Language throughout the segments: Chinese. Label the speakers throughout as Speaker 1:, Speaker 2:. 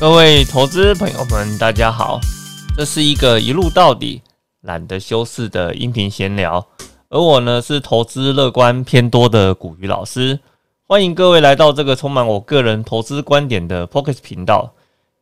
Speaker 1: 各位投资朋友们，大家好，这是一个一路到底、懒得修饰的音频闲聊，而我呢是投资乐观偏多的古鱼老师，欢迎各位来到这个充满我个人投资观点的 p o c k e t 频道。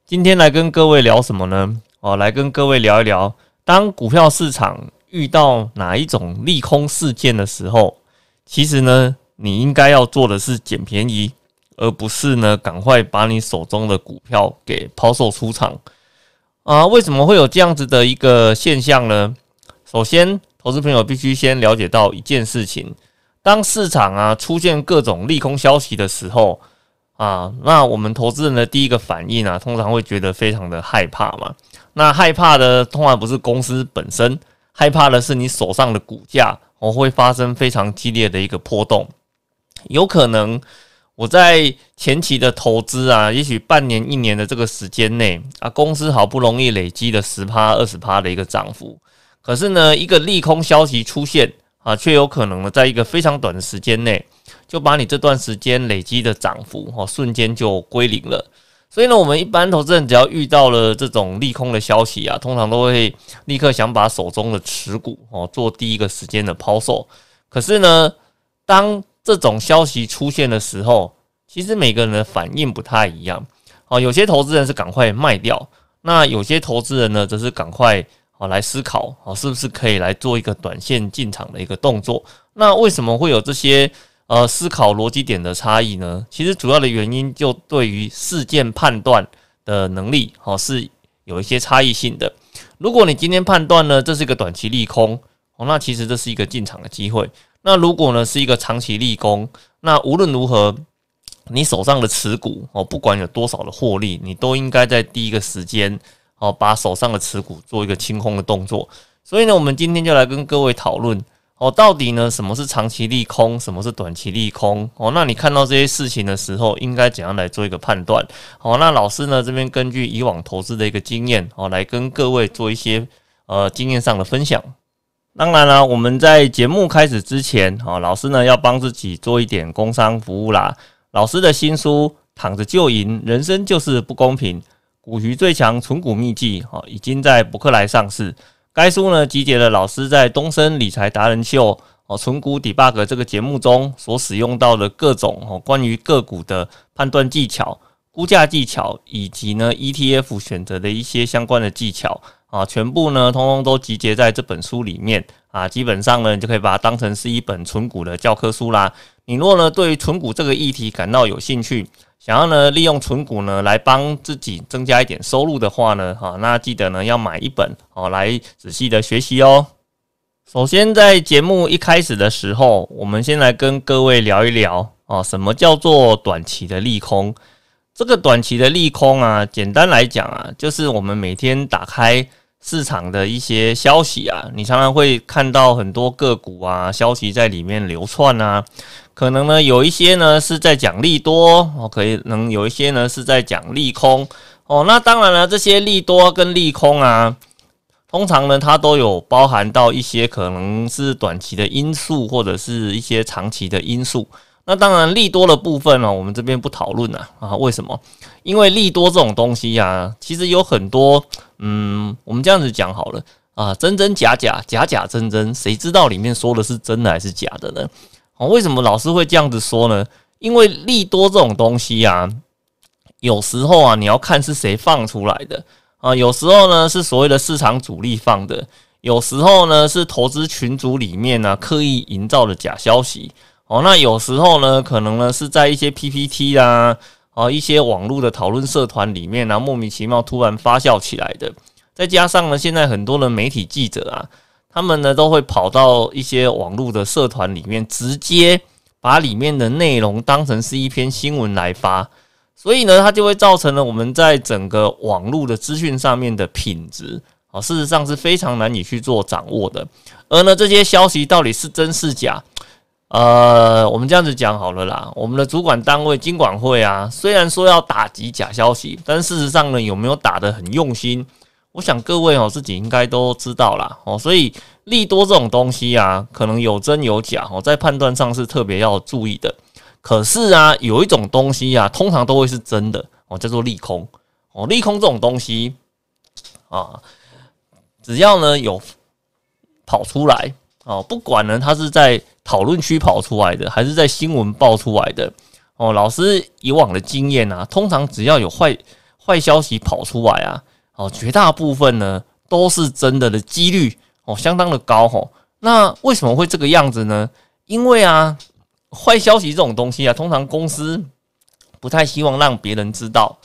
Speaker 1: 今天来跟各位聊什么呢？哦，来跟各位聊一聊，当股票市场遇到哪一种利空事件的时候，其实呢，你应该要做的是捡便宜。而不是呢，赶快把你手中的股票给抛售出场啊？为什么会有这样子的一个现象呢？首先，投资朋友必须先了解到一件事情：当市场啊出现各种利空消息的时候啊，那我们投资人的第一个反应啊，通常会觉得非常的害怕嘛。那害怕的通常不是公司本身，害怕的是你手上的股价哦会发生非常激烈的一个波动，有可能。我在前期的投资啊，也许半年、一年的这个时间内啊，公司好不容易累积了十趴、二十趴的一个涨幅，可是呢，一个利空消息出现啊，却有可能呢，在一个非常短的时间内，就把你这段时间累积的涨幅哦，瞬间就归零了。所以呢，我们一般投资人只要遇到了这种利空的消息啊，通常都会立刻想把手中的持股哦做第一个时间的抛售。可是呢，当这种消息出现的时候，其实每个人的反应不太一样。哦，有些投资人是赶快卖掉，那有些投资人呢，则是赶快哦来思考，哦是不是可以来做一个短线进场的一个动作。那为什么会有这些呃思考逻辑点的差异呢？其实主要的原因就对于事件判断的能力，哦是有一些差异性的。如果你今天判断呢，这是一个短期利空，哦，那其实这是一个进场的机会。那如果呢是一个长期利空，那无论如何，你手上的持股哦，不管有多少的获利，你都应该在第一个时间哦，把手上的持股做一个清空的动作。所以呢，我们今天就来跟各位讨论哦，到底呢什么是长期利空，什么是短期利空哦？那你看到这些事情的时候，应该怎样来做一个判断？好，那老师呢这边根据以往投资的一个经验哦，来跟各位做一些呃经验上的分享。当然了，我们在节目开始之前，哦，老师呢要帮自己做一点工商服务啦。老师的新书《躺着就赢，人生就是不公平》，股局最强存股秘籍，哦，已经在博客来上市。该书呢集结了老师在东森理财达人秀，哦，存股 debug 这个节目中所使用到的各种哦关于个股的判断技巧、估价技巧，以及呢 ETF 选择的一些相关的技巧。啊，全部呢，通通都集结在这本书里面啊。基本上呢，你就可以把它当成是一本纯股的教科书啦。你若呢对于存股这个议题感到有兴趣，想要呢利用存股呢来帮自己增加一点收入的话呢，哈，那记得呢要买一本哦来仔细的学习哦。首先在节目一开始的时候，我们先来跟各位聊一聊哦，什么叫做短期的利空？这个短期的利空啊，简单来讲啊，就是我们每天打开市场的一些消息啊，你常常会看到很多个股啊消息在里面流窜啊，可能呢有一些呢是在讲利多哦，可以能有一些呢是在讲利空哦。那当然了，这些利多跟利空啊，通常呢它都有包含到一些可能是短期的因素，或者是一些长期的因素。那当然，利多的部分呢，我们这边不讨论了啊。为什么？因为利多这种东西呀，其实有很多，嗯，我们这样子讲好了啊，真真假假，假假真真，谁知道里面说的是真的还是假的呢？哦，为什么老师会这样子说呢？因为利多这种东西呀，有时候啊，你要看是谁放出来的啊，有时候呢是所谓的市场主力放的，有时候呢是投资群组里面呢刻意营造的假消息。哦，那有时候呢，可能呢是在一些 PPT 啦，啊，一些网络的讨论社团里面呢，莫名其妙突然发酵起来的。再加上呢，现在很多的媒体记者啊，他们呢都会跑到一些网络的社团里面，直接把里面的内容当成是一篇新闻来发，所以呢，它就会造成了我们在整个网络的资讯上面的品质，啊，事实上是非常难以去做掌握的。而呢，这些消息到底是真是假？呃，我们这样子讲好了啦。我们的主管单位金管会啊，虽然说要打击假消息，但事实上呢，有没有打得很用心？我想各位哦自己应该都知道啦。哦。所以利多这种东西啊，可能有真有假哦，在判断上是特别要注意的。可是啊，有一种东西啊，通常都会是真的哦，叫做利空哦，利空这种东西啊，只要呢有跑出来哦，不管呢它是在讨论区跑出来的，还是在新闻爆出来的哦，老师以往的经验啊，通常只要有坏坏消息跑出来啊，哦，绝大部分呢都是真的的几率哦，相当的高吼。那为什么会这个样子呢？因为啊，坏消息这种东西啊，通常公司不太希望让别人知道。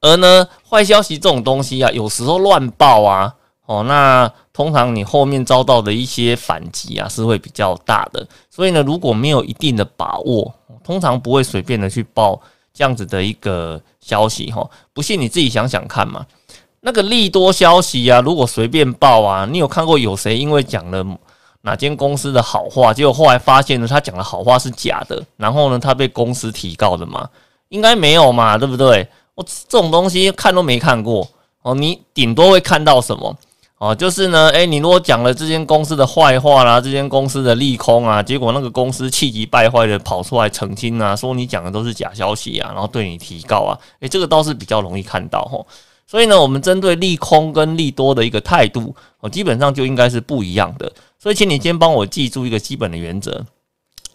Speaker 1: 而呢，坏消息这种东西啊，有时候乱报啊，哦，那通常你后面遭到的一些反击啊，是会比较大的。所以呢，如果没有一定的把握，通常不会随便的去报这样子的一个消息哈。不信你自己想想看嘛，那个利多消息啊，如果随便报啊，你有看过有谁因为讲了？哪间公司的好话，结果后来发现呢，他讲的好话是假的，然后呢，他被公司提告的嘛？应该没有嘛，对不对？我这种东西看都没看过哦，你顶多会看到什么哦？就是呢，诶，你如果讲了这间公司的坏话啦，这间公司的利空啊，结果那个公司气急败坏的跑出来澄清啊，说你讲的都是假消息啊，然后对你提告啊，诶，这个倒是比较容易看到吼。所以呢，我们针对利空跟利多的一个态度哦，基本上就应该是不一样的。所以，请你先帮我记住一个基本的原则：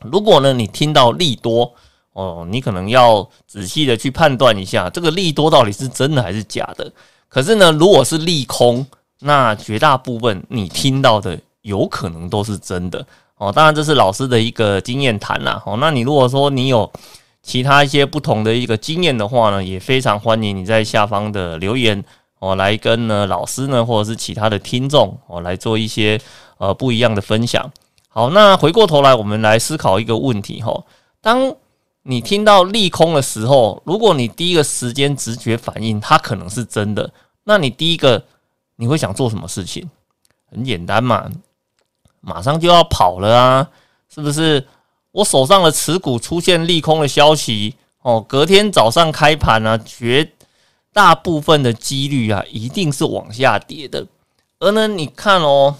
Speaker 1: 如果呢，你听到利多哦，你可能要仔细的去判断一下，这个利多到底是真的还是假的。可是呢，如果是利空，那绝大部分你听到的有可能都是真的哦。当然，这是老师的一个经验谈啦。哦，那你如果说你有其他一些不同的一个经验的话呢，也非常欢迎你在下方的留言哦，来跟呢老师呢，或者是其他的听众哦，来做一些。呃，不一样的分享。好，那回过头来，我们来思考一个问题哈。当你听到利空的时候，如果你第一个时间直觉反应它可能是真的，那你第一个你会想做什么事情？很简单嘛，马上就要跑了啊，是不是？我手上的持股出现利空的消息哦，隔天早上开盘呢，绝大部分的几率啊，一定是往下跌的。而呢，你看哦。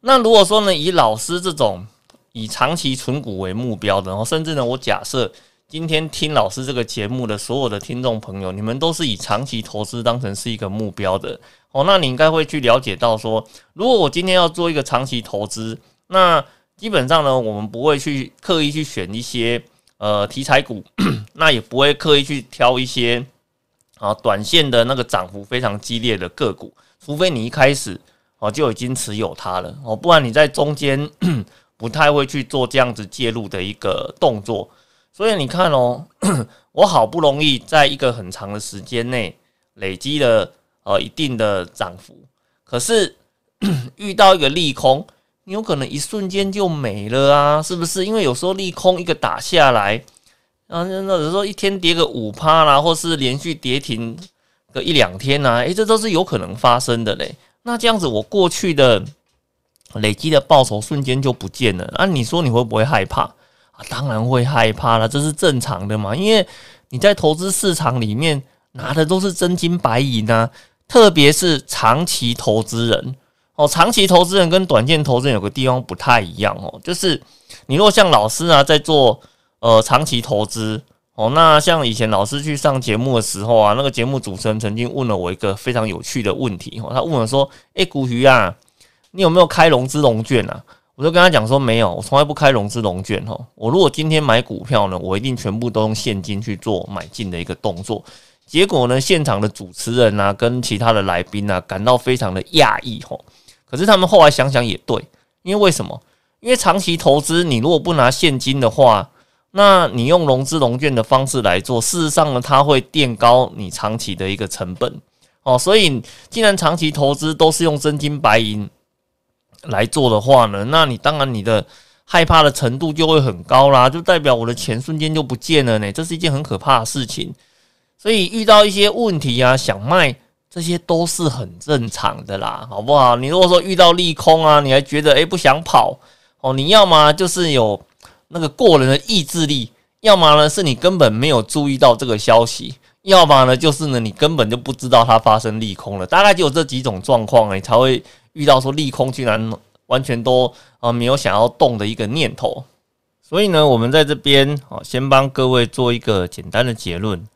Speaker 1: 那如果说呢，以老师这种以长期存股为目标的，然后甚至呢，我假设今天听老师这个节目的所有的听众朋友，你们都是以长期投资当成是一个目标的哦，那你应该会去了解到说，如果我今天要做一个长期投资，那基本上呢，我们不会去刻意去选一些呃题材股，那也不会刻意去挑一些啊短线的那个涨幅非常激烈的个股，除非你一开始。哦，就已经持有它了哦，不然你在中间 不太会去做这样子介入的一个动作。所以你看哦，我好不容易在一个很长的时间内累积了呃一定的涨幅，可是 遇到一个利空，你有可能一瞬间就没了啊，是不是？因为有时候利空一个打下来，啊，那有时候一天跌个五趴啦，或是连续跌停个一两天呐，诶，这都是有可能发生的嘞。那这样子，我过去的累积的报酬瞬间就不见了。那你说你会不会害怕啊？当然会害怕了，这是正常的嘛。因为你在投资市场里面拿的都是真金白银啊，特别是长期投资人哦。长期投资人跟短线投资人有个地方不太一样哦，就是你如果像老师啊，在做呃长期投资。哦，那像以前老师去上节目的时候啊，那个节目主持人曾经问了我一个非常有趣的问题哦，他问我说：“哎，古鱼啊，你有没有开融资融券啊？”我就跟他讲说：“没有，我从来不开融资融券哈。我如果今天买股票呢，我一定全部都用现金去做买进的一个动作。”结果呢，现场的主持人啊，跟其他的来宾啊，感到非常的讶异吼。可是他们后来想想也对，因为为什么？因为长期投资，你如果不拿现金的话。那你用融资融券的方式来做，事实上呢，它会垫高你长期的一个成本哦。所以，既然长期投资都是用真金白银来做的话呢，那你当然你的害怕的程度就会很高啦，就代表我的钱瞬间就不见了呢，这是一件很可怕的事情。所以遇到一些问题啊，想卖这些都是很正常的啦，好不好？你如果说遇到利空啊，你还觉得诶不想跑哦，你要么就是有。那个过人的意志力，要么呢是你根本没有注意到这个消息，要么呢就是呢你根本就不知道它发生利空了。大概就有这几种状况，你才会遇到说利空居然完全都啊没有想要动的一个念头。所以呢，我们在这边啊，先帮各位做一个简单的结论：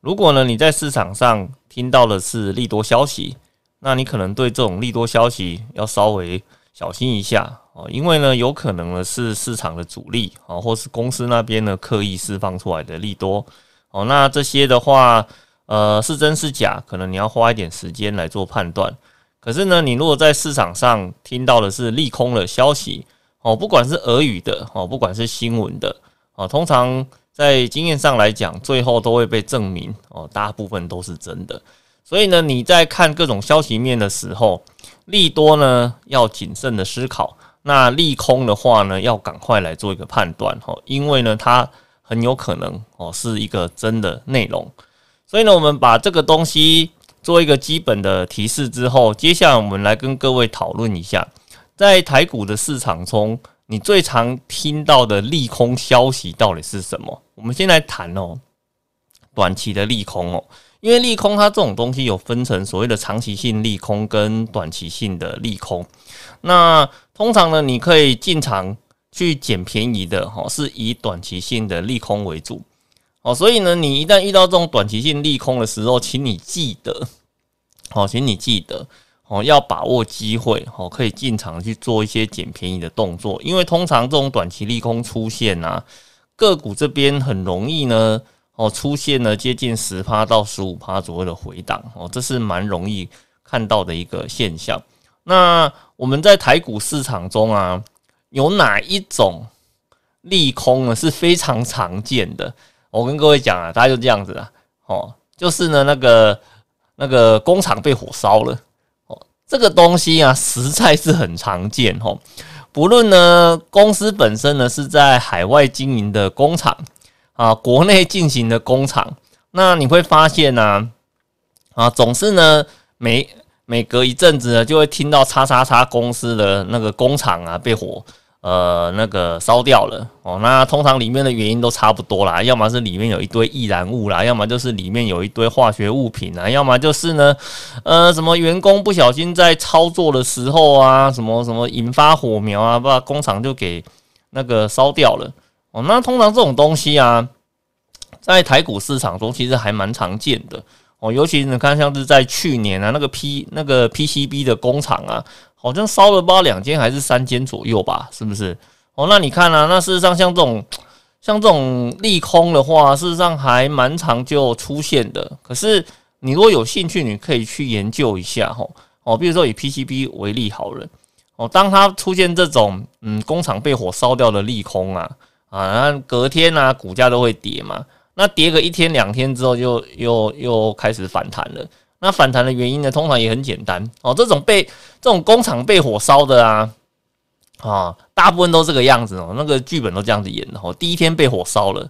Speaker 1: 如果呢你在市场上听到的是利多消息，那你可能对这种利多消息要稍微小心一下哦，因为呢有可能呢是市场的主力啊，或是公司那边呢刻意释放出来的利多哦。那这些的话，呃，是真是假，可能你要花一点时间来做判断。可是呢，你如果在市场上听到的是利空的消息哦，不管是俄语的哦，不管是新闻的哦，通常。在经验上来讲，最后都会被证明哦，大部分都是真的。所以呢，你在看各种消息面的时候，利多呢要谨慎的思考，那利空的话呢，要赶快来做一个判断哈，因为呢，它很有可能哦是一个真的内容。所以呢，我们把这个东西做一个基本的提示之后，接下来我们来跟各位讨论一下，在台股的市场中。你最常听到的利空消息到底是什么？我们先来谈哦，短期的利空哦，因为利空它这种东西有分成所谓的长期性利空跟短期性的利空。那通常呢，你可以进场去捡便宜的哈，是以短期性的利空为主哦。所以呢，你一旦遇到这种短期性利空的时候，请你记得，好，请你记得。哦，要把握机会哦，可以进场去做一些捡便宜的动作，因为通常这种短期利空出现啊，个股这边很容易呢哦出现了接近十趴到十五趴左右的回档哦，这是蛮容易看到的一个现象。那我们在台股市场中啊，有哪一种利空呢是非常常见的？我跟各位讲啊，大家就这样子啊，哦，就是呢那个那个工厂被火烧了。哦这个东西啊，实在是很常见哦。不论呢，公司本身呢是在海外经营的工厂啊，国内进行的工厂，那你会发现呢，啊，总是呢每每隔一阵子呢，就会听到叉叉叉公司的那个工厂啊被火。呃，那个烧掉了哦。那通常里面的原因都差不多啦，要么是里面有一堆易燃物啦，要么就是里面有一堆化学物品啊，要么就是呢，呃，什么员工不小心在操作的时候啊，什么什么引发火苗啊，把工厂就给那个烧掉了哦。那通常这种东西啊，在台股市场中其实还蛮常见的哦，尤其你看像是在去年啊，那个 P 那个 PCB 的工厂啊。好像烧了不知道两间还是三间左右吧，是不是？哦，那你看啊，那事实上像这种像这种利空的话，事实上还蛮长就出现的。可是你如果有兴趣，你可以去研究一下哈。哦，比如说以 PCB 为例好了，哦，当它出现这种嗯工厂被火烧掉的利空啊啊，那隔天啊股价都会跌嘛。那跌个一天两天之后，就又又开始反弹了。那反弹的原因呢？通常也很简单哦。这种被这种工厂被火烧的啊，啊，大部分都这个样子哦。那个剧本都这样子演的哦。第一天被火烧了，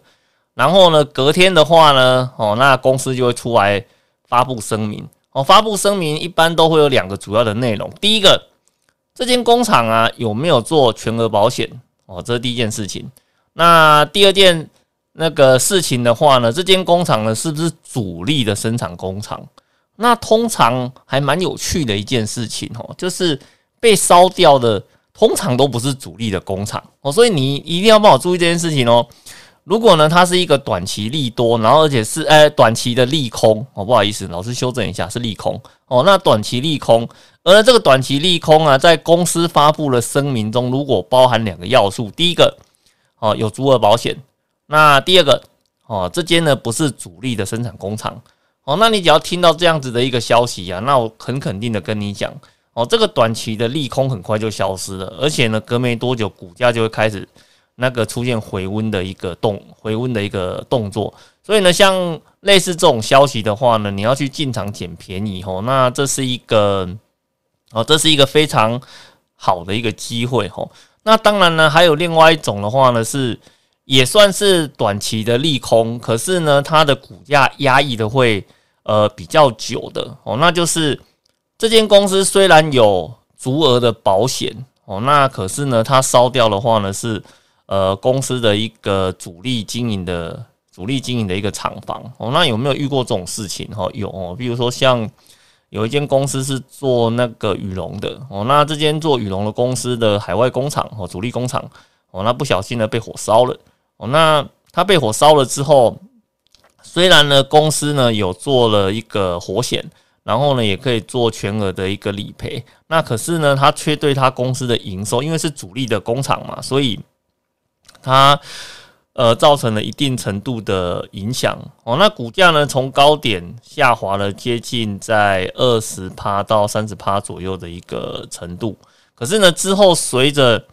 Speaker 1: 然后呢，隔天的话呢，哦，那公司就会出来发布声明哦。发布声明一般都会有两个主要的内容。第一个，这间工厂啊有没有做全额保险哦？这是第一件事情。那第二件那个事情的话呢，这间工厂呢是不是主力的生产工厂？那通常还蛮有趣的一件事情哦，就是被烧掉的通常都不是主力的工厂哦，所以你一定要帮我注意这件事情哦。如果呢，它是一个短期利多，然后而且是呃短期的利空哦，不好意思，老师修正一下，是利空哦。那短期利空，而这个短期利空啊，在公司发布的声明中，如果包含两个要素，第一个哦有足额保险，那第二个哦这间呢不是主力的生产工厂。哦，那你只要听到这样子的一个消息啊，那我很肯定的跟你讲，哦，这个短期的利空很快就消失了，而且呢，隔没多久股价就会开始那个出现回温的一个动回温的一个动作。所以呢，像类似这种消息的话呢，你要去进场捡便宜哦，那这是一个哦，这是一个非常好的一个机会哦。那当然呢，还有另外一种的话呢是。也算是短期的利空，可是呢，它的股价压抑的会呃比较久的哦。那就是这间公司虽然有足额的保险哦，那可是呢，它烧掉的话呢是呃公司的一个主力经营的主力经营的一个厂房哦。那有没有遇过这种事情哈？有哦，比如说像有一间公司是做那个羽绒的哦，那这间做羽绒的公司的海外工厂哦，主力工厂哦，那不小心呢被火烧了。哦，那它被火烧了之后，虽然呢，公司呢有做了一个活险，然后呢也可以做全额的一个理赔，那可是呢，它却对它公司的营收，因为是主力的工厂嘛，所以它呃造成了一定程度的影响哦。那股价呢从高点下滑了接近在二十趴到三十趴左右的一个程度，可是呢之后随着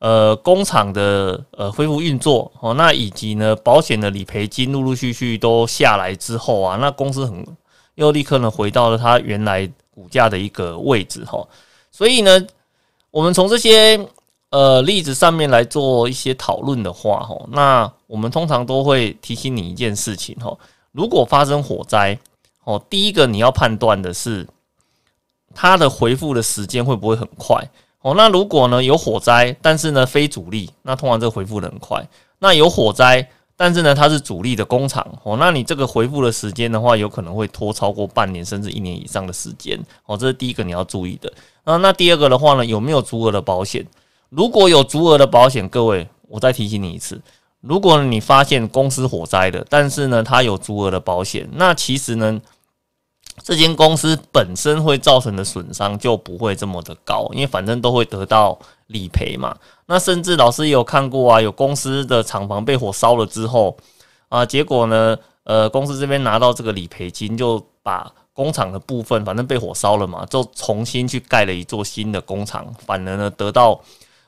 Speaker 1: 呃，工厂的呃恢复运作哦，那以及呢保险的理赔金陆陆续续都下来之后啊，那公司很又立刻呢回到了它原来股价的一个位置哈。所以呢，我们从这些呃例子上面来做一些讨论的话哈，那我们通常都会提醒你一件事情哈，如果发生火灾哦，第一个你要判断的是它的回复的时间会不会很快。哦，那如果呢有火灾，但是呢非主力，那通常这个回复的很快。那有火灾，但是呢它是主力的工厂，哦，那你这个回复的时间的话，有可能会拖超过半年甚至一年以上的时间。哦，这是第一个你要注意的。啊，那第二个的话呢，有没有足额的保险？如果有足额的保险，各位，我再提醒你一次，如果你发现公司火灾的，但是呢它有足额的保险，那其实呢。这间公司本身会造成的损伤就不会这么的高，因为反正都会得到理赔嘛。那甚至老师也有看过啊，有公司的厂房被火烧了之后啊，结果呢，呃，公司这边拿到这个理赔金，就把工厂的部分，反正被火烧了嘛，就重新去盖了一座新的工厂，反而呢得到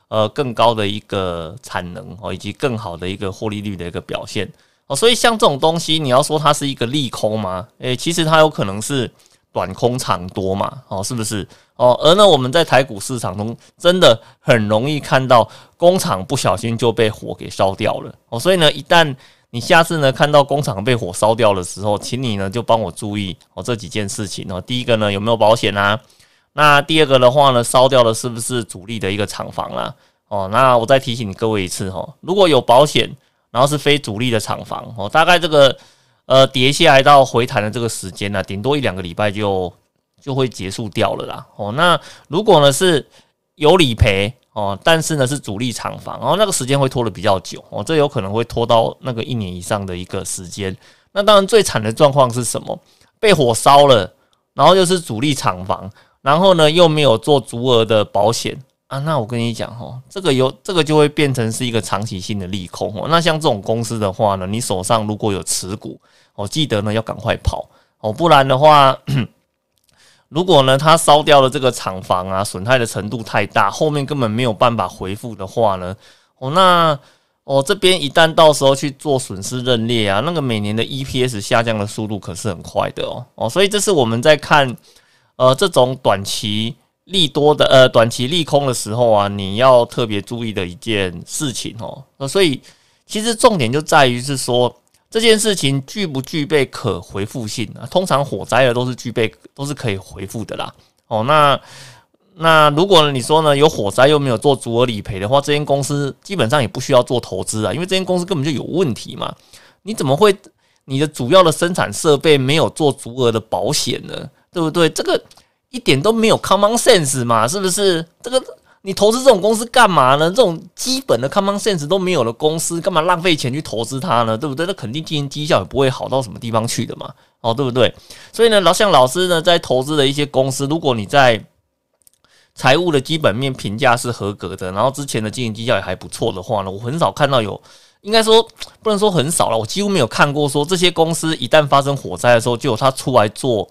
Speaker 1: 呃更高的一个产能哦，以及更好的一个获利率的一个表现。哦，所以像这种东西，你要说它是一个利空吗？诶，其实它有可能是短空长多嘛，哦，是不是？哦，而呢，我们在台股市场中真的很容易看到工厂不小心就被火给烧掉了。哦，所以呢，一旦你下次呢看到工厂被火烧掉的时候，请你呢就帮我注意哦这几件事情哦。第一个呢有没有保险啊？那第二个的话呢，烧掉的是不是主力的一个厂房啊？哦，那我再提醒你各位一次哈，如果有保险。然后是非主力的厂房哦，大概这个呃跌下来到回弹的这个时间呢，顶多一两个礼拜就就会结束掉了啦哦。那如果呢是有理赔哦，但是呢是主力厂房，然后那个时间会拖得比较久哦，这有可能会拖到那个一年以上的一个时间。那当然最惨的状况是什么？被火烧了，然后又是主力厂房，然后呢又没有做足额的保险。啊，那我跟你讲哦，这个有这个就会变成是一个长期性的利空哦。那像这种公司的话呢，你手上如果有持股哦，记得呢要赶快跑哦，不然的话，如果呢它烧掉了这个厂房啊，损害的程度太大，后面根本没有办法回复的话呢，哦那哦这边一旦到时候去做损失认列啊，那个每年的 EPS 下降的速度可是很快的哦哦，所以这是我们在看呃这种短期。利多的呃短期利空的时候啊，你要特别注意的一件事情哦。那所以其实重点就在于是说这件事情具不具备可回复性啊？通常火灾的都是具备都是可以回复的啦。哦，那那如果你说呢有火灾又没有做足额理赔的话，这间公司基本上也不需要做投资啊，因为这间公司根本就有问题嘛。你怎么会你的主要的生产设备没有做足额的保险呢？对不对？这个。一点都没有 common sense 嘛，是不是？这个你投资这种公司干嘛呢？这种基本的 common sense 都没有的公司，干嘛浪费钱去投资它呢？对不对？那肯定经营绩效也不会好到什么地方去的嘛，哦，对不对？所以呢，老像老师呢，在投资的一些公司，如果你在财务的基本面评价是合格的，然后之前的经营绩效也还不错的话呢，我很少看到有，应该说不能说很少了，我几乎没有看过说这些公司一旦发生火灾的时候，就有他出来做。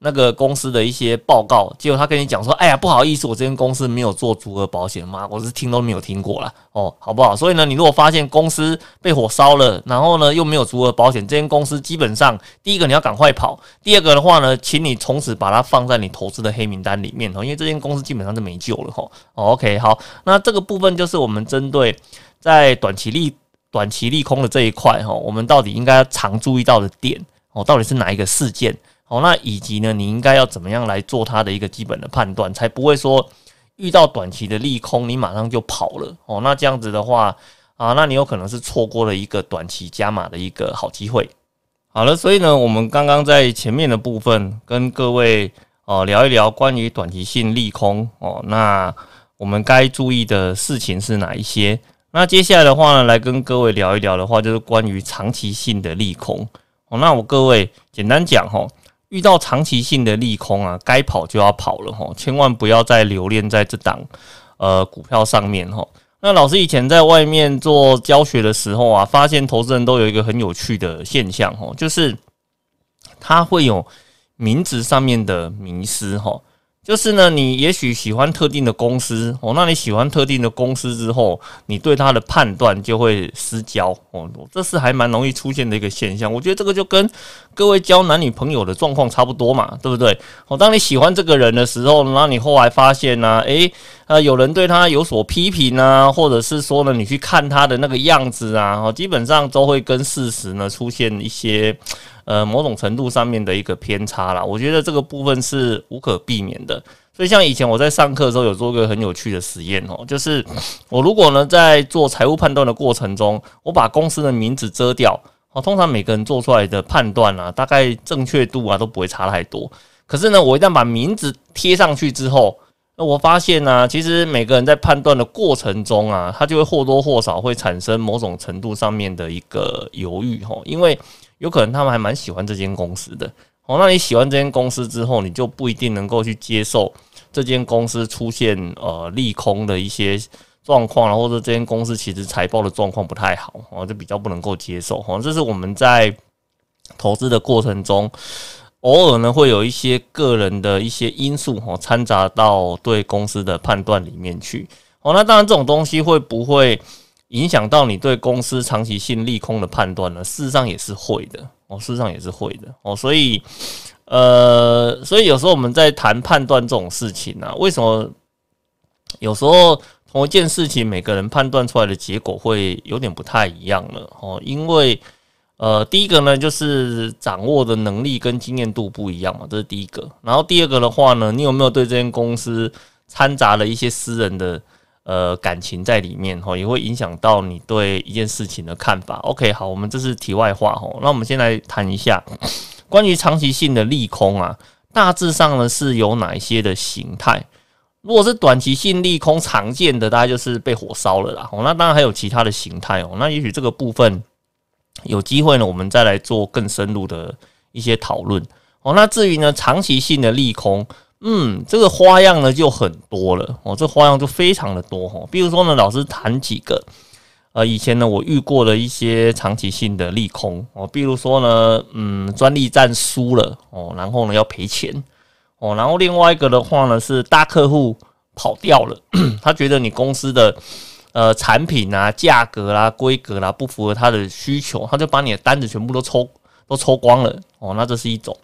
Speaker 1: 那个公司的一些报告，结果他跟你讲说：“哎呀，不好意思，我这间公司没有做足额保险嘛，我是听都没有听过了哦，好不好？所以呢，你如果发现公司被火烧了，然后呢又没有足额保险，这间公司基本上第一个你要赶快跑，第二个的话呢，请你从此把它放在你投资的黑名单里面哦，因为这间公司基本上是没救了哈。OK，好，那这个部分就是我们针对在短期利短期利空的这一块哈，我们到底应该常注意到的点哦，到底是哪一个事件？哦，那以及呢，你应该要怎么样来做它的一个基本的判断，才不会说遇到短期的利空，你马上就跑了。哦，那这样子的话啊，那你有可能是错过了一个短期加码的一个好机会。好了，所以呢，我们刚刚在前面的部分跟各位哦聊一聊关于短期性利空哦，那我们该注意的事情是哪一些？那接下来的话呢，来跟各位聊一聊的话，就是关于长期性的利空。哦，那我各位简单讲哈，遇到长期性的利空啊，该跑就要跑了哈，千万不要再留恋在这档呃股票上面哈。那老师以前在外面做教学的时候啊，发现投资人都有一个很有趣的现象哈，就是他会有名字上面的迷失哈。就是呢，你也许喜欢特定的公司哦，那你喜欢特定的公司之后，你对它的判断就会失焦哦，这是还蛮容易出现的一个现象。我觉得这个就跟各位交男女朋友的状况差不多嘛，对不对？哦，当你喜欢这个人的时候，那你后来发现呢，诶，呃，有人对他有所批评啊，或者是说呢，你去看他的那个样子啊，哦，基本上都会跟事实呢出现一些。呃，某种程度上面的一个偏差啦，我觉得这个部分是无可避免的。所以像以前我在上课的时候有做一个很有趣的实验哦，就是我如果呢在做财务判断的过程中，我把公司的名字遮掉，哦，通常每个人做出来的判断啊，大概正确度啊都不会差太多。可是呢，我一旦把名字贴上去之后，那我发现呢，其实每个人在判断的过程中啊，他就会或多或少会产生某种程度上面的一个犹豫哈，因为。有可能他们还蛮喜欢这间公司的哦。那你喜欢这间公司之后，你就不一定能够去接受这间公司出现呃利空的一些状况，或者这间公司其实财报的状况不太好哦，就比较不能够接受哦。这是我们在投资的过程中，偶尔呢会有一些个人的一些因素哦掺杂到对公司的判断里面去哦。那当然这种东西会不会？影响到你对公司长期性利空的判断呢？事实上也是会的哦，事实上也是会的哦。所以，呃，所以有时候我们在谈判断这种事情呢，为什么有时候同一件事情每个人判断出来的结果会有点不太一样了哦？因为，呃，第一个呢，就是掌握的能力跟经验度不一样嘛，这是第一个。然后第二个的话呢，你有没有对这间公司掺杂了一些私人的？呃，感情在里面哈，也会影响到你对一件事情的看法。OK，好，我们这是题外话哈。那我们先来谈一下关于长期性的利空啊，大致上呢是有哪一些的形态？如果是短期性利空，常见的大概就是被火烧了啦。哦，那当然还有其他的形态哦。那也许这个部分有机会呢，我们再来做更深入的一些讨论哦。那至于呢，长期性的利空。嗯，这个花样呢就很多了哦，这花样就非常的多哈。比如说呢，老师谈几个，呃，以前呢我遇过的一些长期性的利空哦，比如说呢，嗯，专利战输了哦，然后呢要赔钱哦，然后另外一个的话呢是大客户跑掉了，他觉得你公司的呃产品啊、价格啦、规格啦不符合他的需求，他就把你的单子全部都抽都抽光了哦，那这是一种。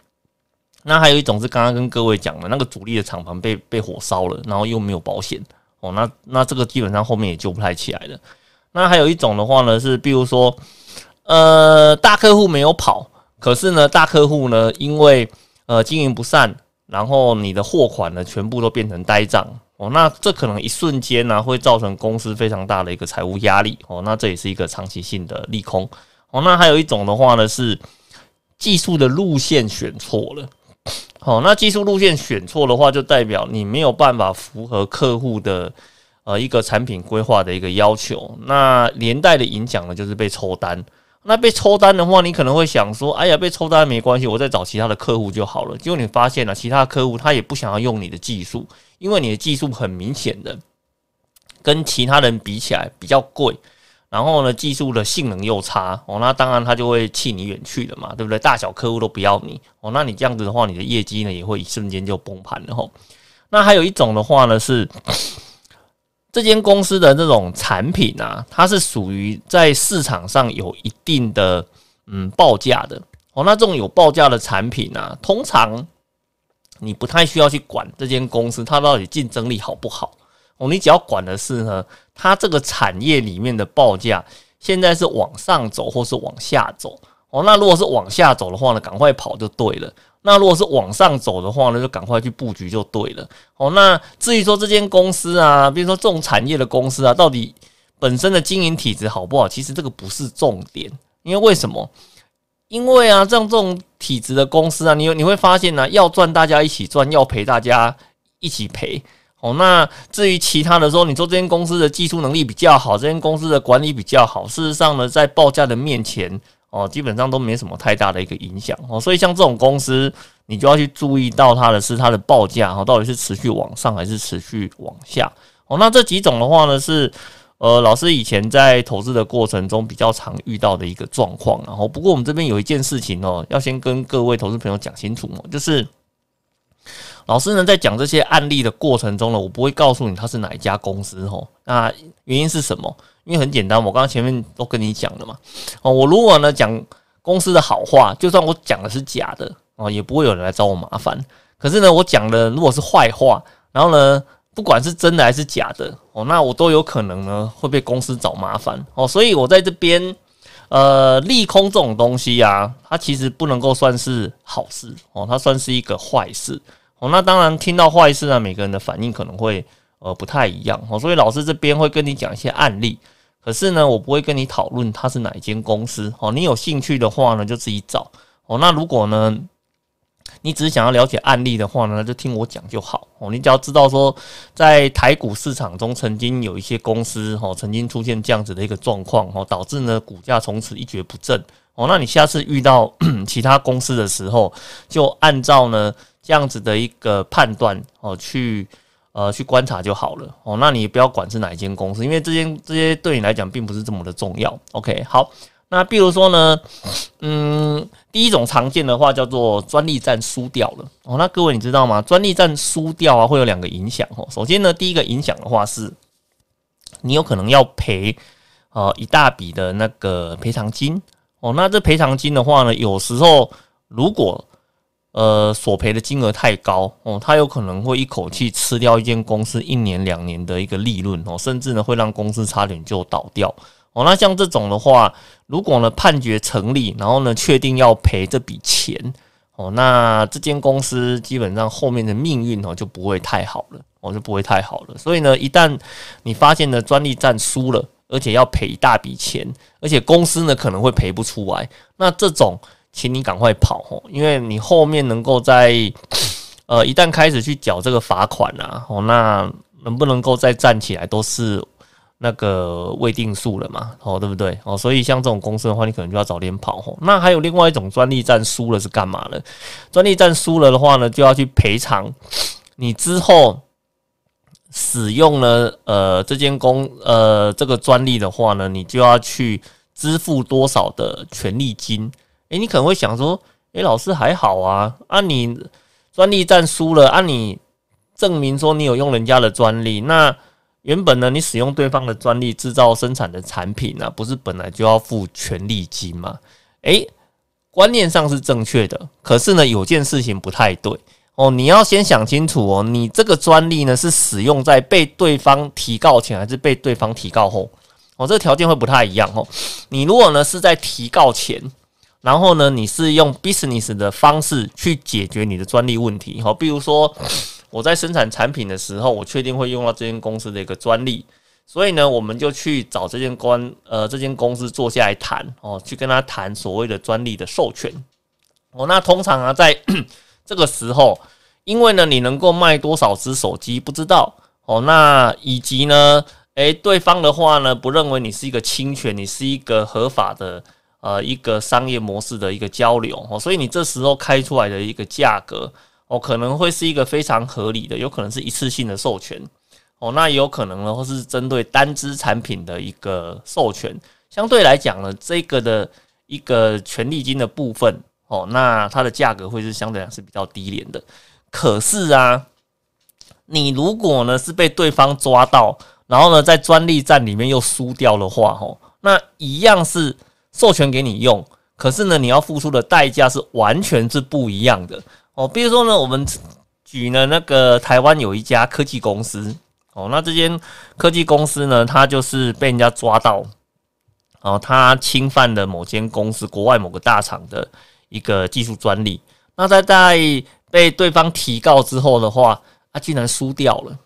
Speaker 1: 那还有一种是刚刚跟各位讲的那个主力的厂房被被火烧了，然后又没有保险哦，那那这个基本上后面也救不太起来了。那还有一种的话呢，是比如说，呃，大客户没有跑，可是呢，大客户呢因为呃经营不善，然后你的货款呢全部都变成呆账哦，那这可能一瞬间呢会造成公司非常大的一个财务压力哦，那这也是一个长期性的利空哦。那还有一种的话呢是技术的路线选错了。好，那技术路线选错的话，就代表你没有办法符合客户的呃一个产品规划的一个要求。那连带的影响呢，就是被抽单。那被抽单的话，你可能会想说，哎呀，被抽单没关系，我再找其他的客户就好了。结果你发现了，其他客户他也不想要用你的技术，因为你的技术很明显的跟其他人比起来比较贵。然后呢，技术的性能又差哦，那当然他就会弃你远去了嘛，对不对？大小客户都不要你哦，那你这样子的话，你的业绩呢也会一瞬间就崩盘了吼。那还有一种的话呢，是 这间公司的这种产品啊，它是属于在市场上有一定的嗯报价的哦。那这种有报价的产品啊，通常你不太需要去管这间公司它到底竞争力好不好。你只要管的是呢，它这个产业里面的报价现在是往上走或是往下走。哦，那如果是往下走的话呢，赶快跑就对了。那如果是往上走的话呢，就赶快去布局就对了。哦，那至于说这间公司啊，比如说这种产业的公司啊，到底本身的经营体质好不好？其实这个不是重点，因为为什么？因为啊，像这种体质的公司啊，你你会发现呢，要赚大家一起赚，要赔大家一起赔。哦，那至于其他的说，你说这间公司的技术能力比较好，这间公司的管理比较好，事实上呢，在报价的面前，哦，基本上都没什么太大的一个影响哦。所以像这种公司，你就要去注意到它的是它的报价哈，到底是持续往上还是持续往下哦。那这几种的话呢，是呃老师以前在投资的过程中比较常遇到的一个状况。然后不过我们这边有一件事情哦，要先跟各位投资朋友讲清楚哦，就是。老师呢，在讲这些案例的过程中呢，我不会告诉你他是哪一家公司哦。那原因是什么？因为很简单，我刚刚前面都跟你讲了嘛。哦，我如果呢讲公司的好话，就算我讲的是假的哦，也不会有人来找我麻烦。可是呢，我讲的如果是坏话，然后呢，不管是真的还是假的哦，那我都有可能呢会被公司找麻烦哦。所以我在这边，呃，利空这种东西啊，它其实不能够算是好事哦，它算是一个坏事。哦，那当然听到坏事呢，每个人的反应可能会呃不太一样哦，所以老师这边会跟你讲一些案例，可是呢，我不会跟你讨论它是哪一间公司哦。你有兴趣的话呢，就自己找哦。那如果呢，你只是想要了解案例的话呢，就听我讲就好哦。你只要知道说，在台股市场中曾经有一些公司哦，曾经出现这样子的一个状况哦，导致呢股价从此一蹶不振哦。那你下次遇到 其他公司的时候，就按照呢。这样子的一个判断哦，去呃去观察就好了哦。那你不要管是哪一间公司，因为这些这些对你来讲并不是这么的重要。OK，好，那比如说呢，嗯，第一种常见的话叫做专利战输掉了哦。那各位你知道吗？专利战输掉啊，会有两个影响哦。首先呢，第一个影响的话是，你有可能要赔呃一大笔的那个赔偿金哦。那这赔偿金的话呢，有时候如果呃，索赔的金额太高哦，它有可能会一口气吃掉一间公司一年两年的一个利润哦，甚至呢会让公司差点就倒掉哦。那像这种的话，如果呢判决成立，然后呢确定要赔这笔钱哦，那这间公司基本上后面的命运哦就不会太好了哦，就不会太好了。所以呢，一旦你发现呢专利战输了，而且要赔一大笔钱，而且公司呢可能会赔不出来，那这种。请你赶快跑哦，因为你后面能够在呃一旦开始去缴这个罚款啊，哦，那能不能够再站起来都是那个未定数了嘛，哦，对不对？哦，所以像这种公司的话，你可能就要早点跑哦。那还有另外一种专利战输了是干嘛呢？专利战输了的话呢，就要去赔偿你之后使用了呃这间公呃这个专利的话呢，你就要去支付多少的权利金。诶，你可能会想说，诶，老师还好啊，啊，你专利战输了，啊，你证明说你有用人家的专利，那原本呢，你使用对方的专利制造生产的产品呢，不是本来就要付权利金吗？诶，观念上是正确的，可是呢，有件事情不太对哦，你要先想清楚哦，你这个专利呢是使用在被对方提告前，还是被对方提告后？哦，这个条件会不太一样哦。你如果呢是在提告前。然后呢，你是用 business 的方式去解决你的专利问题，好，比如说我在生产产品的时候，我确定会用到这间公司的一个专利，所以呢，我们就去找这间关呃这间公司坐下来谈哦，去跟他谈所谓的专利的授权哦。那通常啊，在 这个时候，因为呢，你能够卖多少只手机不知道哦，那以及呢，诶，对方的话呢，不认为你是一个侵权，你是一个合法的。呃，一个商业模式的一个交流哦，所以你这时候开出来的一个价格哦，可能会是一个非常合理的，有可能是一次性的授权哦，那也有可能呢，或是针对单支产品的一个授权，相对来讲呢，这个的一个权利金的部分哦，那它的价格会是相对来讲是比较低廉的。可是啊，你如果呢是被对方抓到，然后呢在专利战里面又输掉的话，哦，那一样是。授权给你用，可是呢，你要付出的代价是完全是不一样的哦。比如说呢，我们举呢那个台湾有一家科技公司哦，那这间科技公司呢，它就是被人家抓到哦，它侵犯了某间公司国外某个大厂的一个技术专利。那在在被对方提告之后的话，他竟然输掉了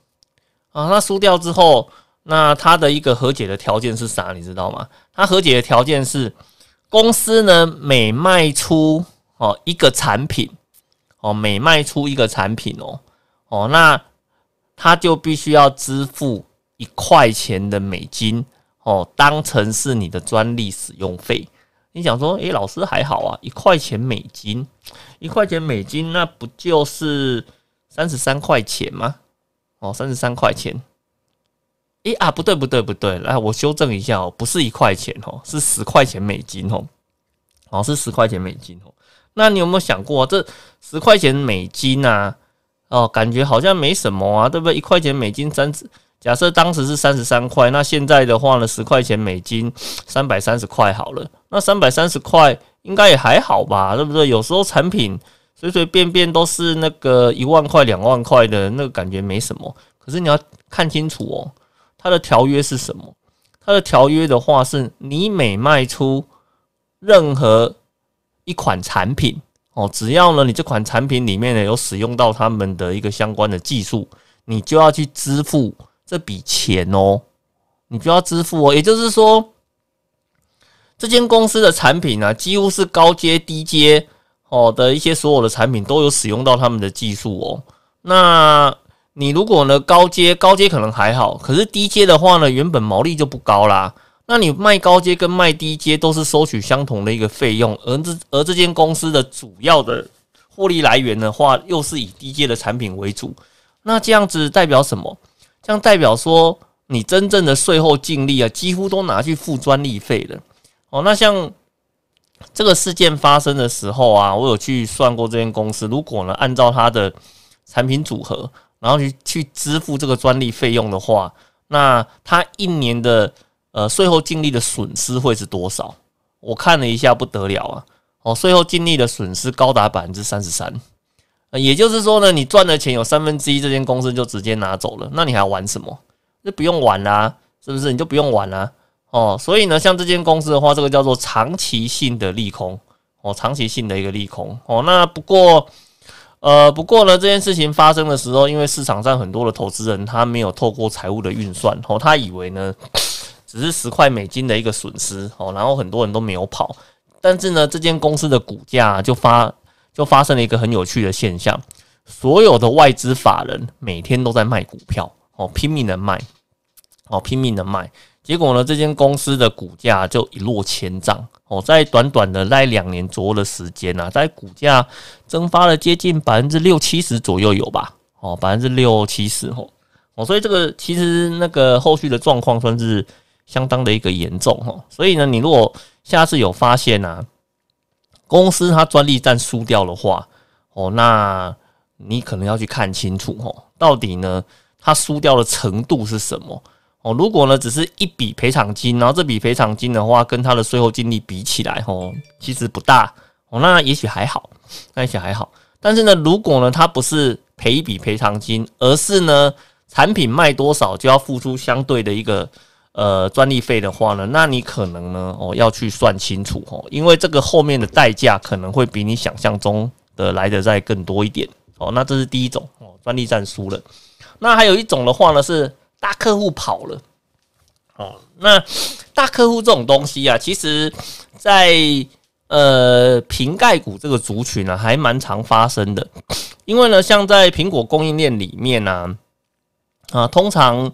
Speaker 1: 啊！那输掉之后。那他的一个和解的条件是啥？你知道吗？他和解的条件是，公司呢每卖出哦一个产品，哦每卖出一个产品哦哦，那他就必须要支付一块钱的美金哦，当成是你的专利使用费。你想说，诶，老师还好啊，一块钱美金，一块钱美金，那不就是三十三块钱吗？哦，三十三块钱。诶啊，不对不对不对，来我修正一下哦，不是一块钱哦，是十块钱美金哦，哦是十块钱美金哦。那你有没有想过，这十块钱美金啊？哦，感觉好像没什么啊，对不对？一块钱美金三十。假设当时是三十三块，那现在的话呢，十块钱美金，三百三十块好了。那三百三十块应该也还好吧，对不对？有时候产品随随便便都是那个一万块、两万块的，那个感觉没什么。可是你要看清楚哦，它的条约是什么？它的条约的话是，你每卖出任何一款产品哦，只要呢你这款产品里面呢有使用到他们的一个相关的技术，你就要去支付。这笔钱哦，你就要支付哦。也就是说，这间公司的产品呢，几乎是高阶、低阶哦的一些所有的产品都有使用到他们的技术哦。那你如果呢高阶，高阶可能还好，可是低阶的话呢，原本毛利就不高啦。那你卖高阶跟卖低阶都是收取相同的一个费用，而这而这间公司的主要的获利来源的话，又是以低阶的产品为主。那这样子代表什么？这样代表说，你真正的税后净利啊，几乎都拿去付专利费了。哦，那像这个事件发生的时候啊，我有去算过这间公司，如果呢按照它的产品组合，然后去去支付这个专利费用的话，那他一年的呃税后净利的损失会是多少？我看了一下，不得了啊！哦，税后净利的损失高达百分之三十三。也就是说呢，你赚的钱有三分之一，这间公司就直接拿走了，那你还玩什么？就不用玩啦，是不是？你就不用玩啦，哦。所以呢，像这间公司的话，这个叫做长期性的利空哦，长期性的一个利空哦。那不过，呃，不过呢，这件事情发生的时候，因为市场上很多的投资人他没有透过财务的运算哦，他以为呢 只是十块美金的一个损失哦，然后很多人都没有跑，但是呢，这间公司的股价就发。就发生了一个很有趣的现象，所有的外资法人每天都在卖股票，哦，拼命的卖，哦，拼命的卖，结果呢，这间公司的股价就一落千丈，哦，在短短的那两年左右的时间呢，在股价蒸发了接近百分之六七十左右有吧，哦，百分之六七十哦，哦，所以这个其实那个后续的状况算是相当的一个严重哦，所以呢，你如果下次有发现啊。公司它专利战输掉的话，哦，那你可能要去看清楚哦，到底呢它输掉的程度是什么？哦，如果呢只是一笔赔偿金，然后这笔赔偿金的话跟他的税后净利比起来，哦，其实不大哦，那也许还好，那也许还好。但是呢，如果呢他不是赔一笔赔偿金，而是呢产品卖多少就要付出相对的一个。呃，专利费的话呢，那你可能呢，哦，要去算清楚哦，因为这个后面的代价可能会比你想象中的来的再更多一点哦。那这是第一种哦，专利战输了。那还有一种的话呢，是大客户跑了哦。那大客户这种东西啊，其实在呃瓶盖股这个族群呢，还蛮常发生的。因为呢，像在苹果供应链里面呢，啊，通常。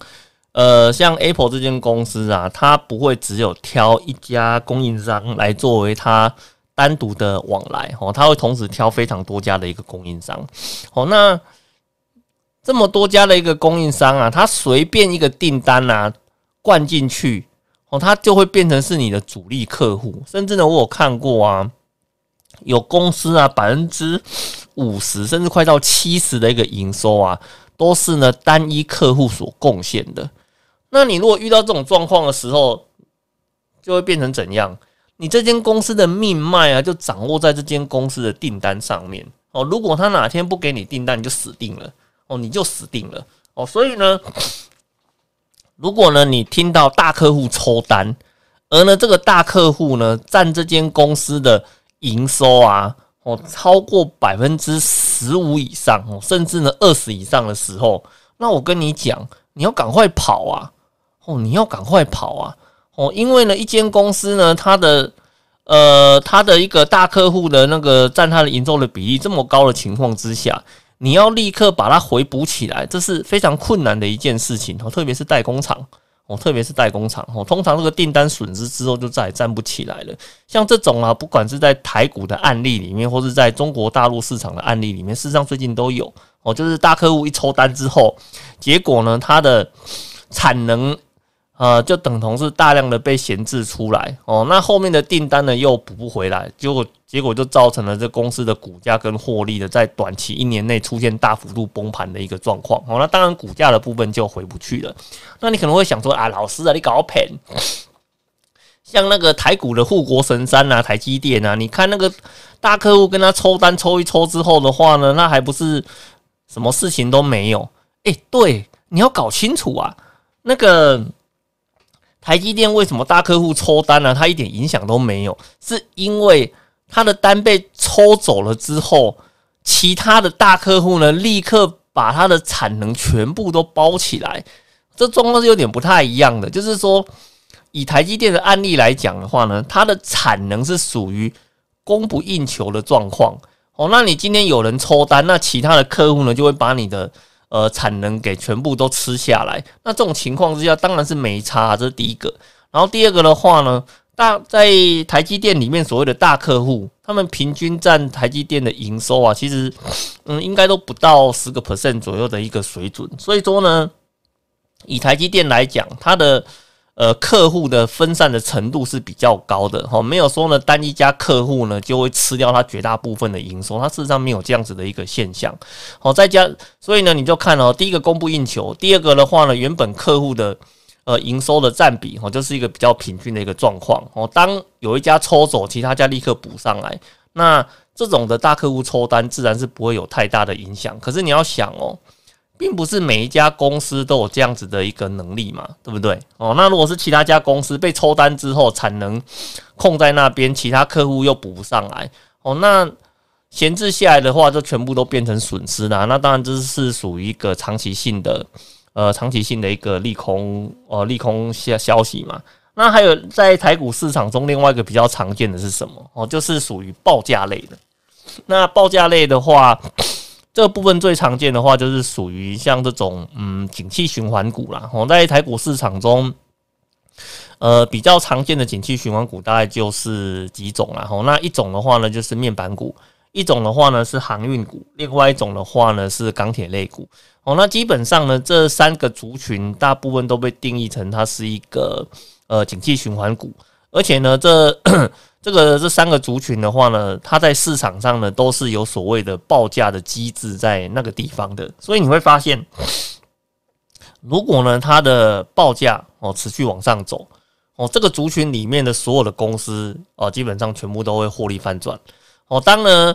Speaker 1: 呃，像 Apple 这间公司啊，它不会只有挑一家供应商来作为它单独的往来哦，它会同时挑非常多家的一个供应商哦。那这么多家的一个供应商啊，他随便一个订单啊灌进去哦，他就会变成是你的主力客户。甚至呢，我有看过啊，有公司啊，百分之五十甚至快到七十的一个营收啊，都是呢单一客户所贡献的。那你如果遇到这种状况的时候，就会变成怎样？你这间公司的命脉啊，就掌握在这间公司的订单上面哦。如果他哪天不给你订单，你就死定了哦，你就死定了哦。所以呢，如果呢你听到大客户抽单，而呢这个大客户呢占这间公司的营收啊哦超过百分之十五以上哦，甚至呢二十以上的时候，那我跟你讲，你要赶快跑啊！哦，你要赶快跑啊！哦，因为呢，一间公司呢，它的呃，它的一个大客户的那个占它的营收的比例这么高的情况之下，你要立刻把它回补起来，这是非常困难的一件事情哦。特别是代工厂哦，特别是代工厂哦，通常这个订单损失之后就再也站不起来了。像这种啊，不管是在台股的案例里面，或是在中国大陆市场的案例里面，事实上最近都有哦，就是大客户一抽单之后，结果呢，它的产能。呃，就等同是大量的被闲置出来哦，那后面的订单呢又补不回来，结果结果就造成了这公司的股价跟获利的在短期一年内出现大幅度崩盘的一个状况哦，那当然股价的部分就回不去了。那你可能会想说啊，老师啊，你搞骗，像那个台股的护国神山啊，台积电啊，你看那个大客户跟他抽单抽一抽之后的话呢，那还不是什么事情都没有？哎，对，你要搞清楚啊，那个。台积电为什么大客户抽单呢？它一点影响都没有，是因为它的单被抽走了之后，其他的大客户呢立刻把它的产能全部都包起来。这状况是有点不太一样的，就是说以台积电的案例来讲的话呢，它的产能是属于供不应求的状况。哦，那你今天有人抽单，那其他的客户呢就会把你的。呃，产能给全部都吃下来，那这种情况之下当然是没差，这是第一个。然后第二个的话呢，大在台积电里面所谓的大客户，他们平均占台积电的营收啊，其实嗯，应该都不到十个 percent 左右的一个水准。所以说呢，以台积电来讲，它的。呃，客户的分散的程度是比较高的哈，没有说呢单一家客户呢就会吃掉它绝大部分的营收，它事实上没有这样子的一个现象。好，再加，所以呢你就看哦，第一个供不应求，第二个的话呢，原本客户的呃营收的占比哈，就是一个比较平均的一个状况哦。当有一家抽走，其他家立刻补上来，那这种的大客户抽单自然是不会有太大的影响。可是你要想哦。并不是每一家公司都有这样子的一个能力嘛，对不对？哦，那如果是其他家公司被抽单之后，产能空在那边，其他客户又补不上来，哦，那闲置下来的话，就全部都变成损失啦。那当然这是属于一个长期性的，呃，长期性的一个利空，呃，利空消消息嘛。那还有在台股市场中，另外一个比较常见的是什么？哦，就是属于报价类的。那报价类的话。这部分最常见的话，就是属于像这种嗯，景气循环股啦。哦，在台股市场中，呃，比较常见的景气循环股大概就是几种啦。哦，那一种的话呢，就是面板股；一种的话呢是航运股；另外一种的话呢是钢铁类股。哦，那基本上呢，这三个族群大部分都被定义成它是一个呃景气循环股，而且呢，这。这个这三个族群的话呢，它在市场上呢都是有所谓的报价的机制在那个地方的，所以你会发现，如果呢它的报价哦持续往上走哦，这个族群里面的所有的公司哦，基本上全部都会获利翻转哦。当呢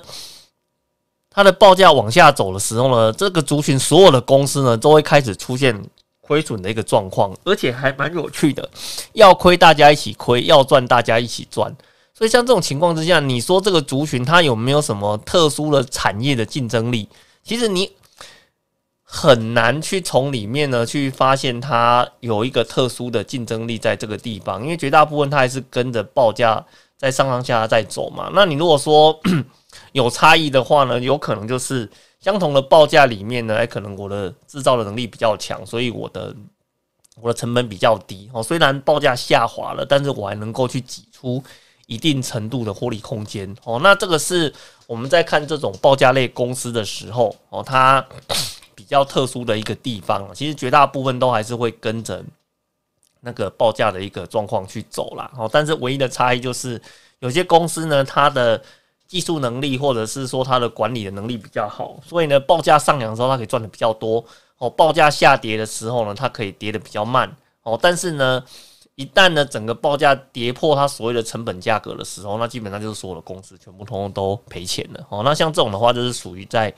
Speaker 1: 它的报价往下走的时候呢，这个族群所有的公司呢都会开始出现亏损的一个状况，而且还蛮有趣的，要亏大家一起亏，要赚大家一起赚。所以像这种情况之下，你说这个族群它有没有什么特殊的产业的竞争力？其实你很难去从里面呢去发现它有一个特殊的竞争力在这个地方，因为绝大部分它还是跟着报价在上上下下在走嘛。那你如果说 有差异的话呢，有可能就是相同的报价里面呢，哎，可能我的制造的能力比较强，所以我的我的成本比较低哦。虽然报价下滑了，但是我还能够去挤出。一定程度的获利空间哦，那这个是我们在看这种报价类公司的时候哦，它 比较特殊的一个地方。其实绝大部分都还是会跟着那个报价的一个状况去走啦。哦。但是唯一的差异就是，有些公司呢，它的技术能力或者是说它的管理的能力比较好，所以呢，报价上扬的时候它可以赚的比较多哦，报价下跌的时候呢，它可以跌的比较慢哦。但是呢，一旦呢，整个报价跌破它所谓的成本价格的时候，那基本上就是所有的公司全部通通都赔钱了哦。那像这种的话，就是属于在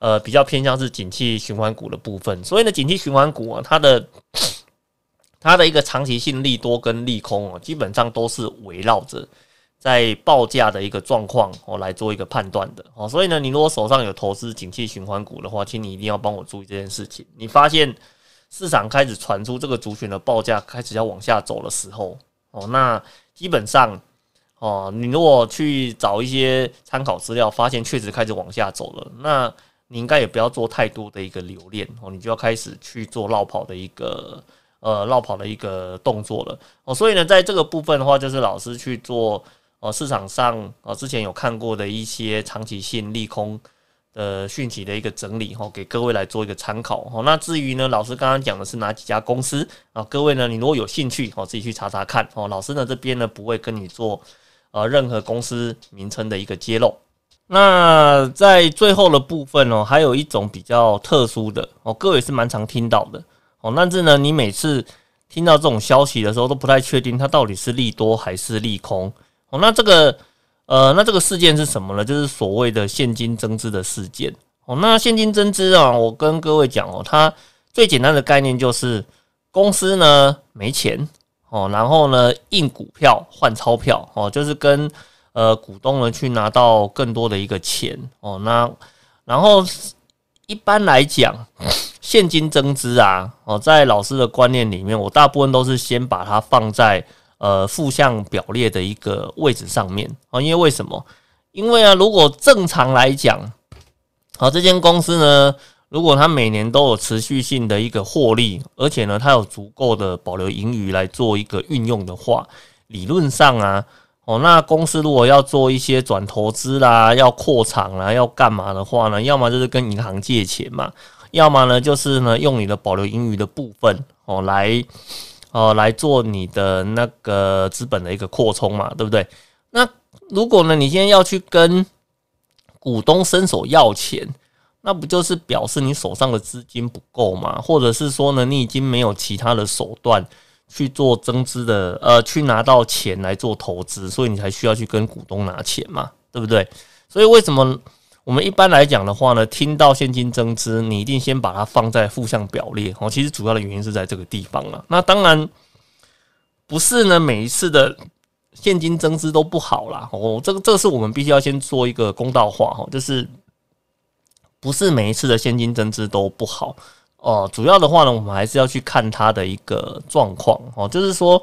Speaker 1: 呃比较偏向是景气循环股的部分。所以呢，景气循环股啊，它的 它的一个长期性利多跟利空啊，基本上都是围绕着在报价的一个状况哦来做一个判断的哦。所以呢，你如果手上有投资景气循环股的话，请你一定要帮我注意这件事情。你发现？市场开始传出这个族群的报价开始要往下走的时候，哦，那基本上，哦，你如果去找一些参考资料，发现确实开始往下走了，那你应该也不要做太多的一个留恋哦，你就要开始去做绕跑的一个呃绕跑的一个动作了哦。所以呢，在这个部分的话，就是老师去做哦市场上哦之前有看过的一些长期性利空的讯息的一个整理哦，给各位来做一个参考哦。那至于呢，老师刚刚讲的是哪几家公司啊？各位呢，你如果有兴趣哦，自己去查查看哦。老师呢这边呢不会跟你做呃任何公司名称的一个揭露。那在最后的部分哦，还有一种比较特殊的哦，各位是蛮常听到的哦。但是呢，你每次听到这种消息的时候，都不太确定它到底是利多还是利空哦。那这个呃，那这个事件是什么呢？就是所谓的现金增资的事件哦。那现金增资啊，我跟各位讲哦，它最简单的概念就是公司呢没钱哦，然后呢印股票换钞票哦，就是跟。呃，股东呢去拿到更多的一个钱哦，那然后一般来讲，现金增资啊，哦，在老师的观念里面，我大部分都是先把它放在呃负向表列的一个位置上面啊，因为为什么？因为啊，如果正常来讲，好，这间公司呢，如果它每年都有持续性的一个获利，而且呢，它有足够的保留盈余来做一个运用的话，理论上啊。哦，那公司如果要做一些转投资啦，要扩厂啦，要干嘛的话呢？要么就是跟银行借钱嘛，要么呢就是呢用你的保留盈余的部分哦来哦来做你的那个资本的一个扩充嘛，对不对？那如果呢你现在要去跟股东伸手要钱，那不就是表示你手上的资金不够嘛？或者是说呢你已经没有其他的手段？去做增资的，呃，去拿到钱来做投资，所以你才需要去跟股东拿钱嘛，对不对？所以为什么我们一般来讲的话呢，听到现金增资，你一定先把它放在负向表列哦。其实主要的原因是在这个地方了。那当然不是呢，每一次的现金增资都不好啦。哦。这个这个是我们必须要先做一个公道话哈，就是不是每一次的现金增资都不好。哦，主要的话呢，我们还是要去看它的一个状况哦，就是说，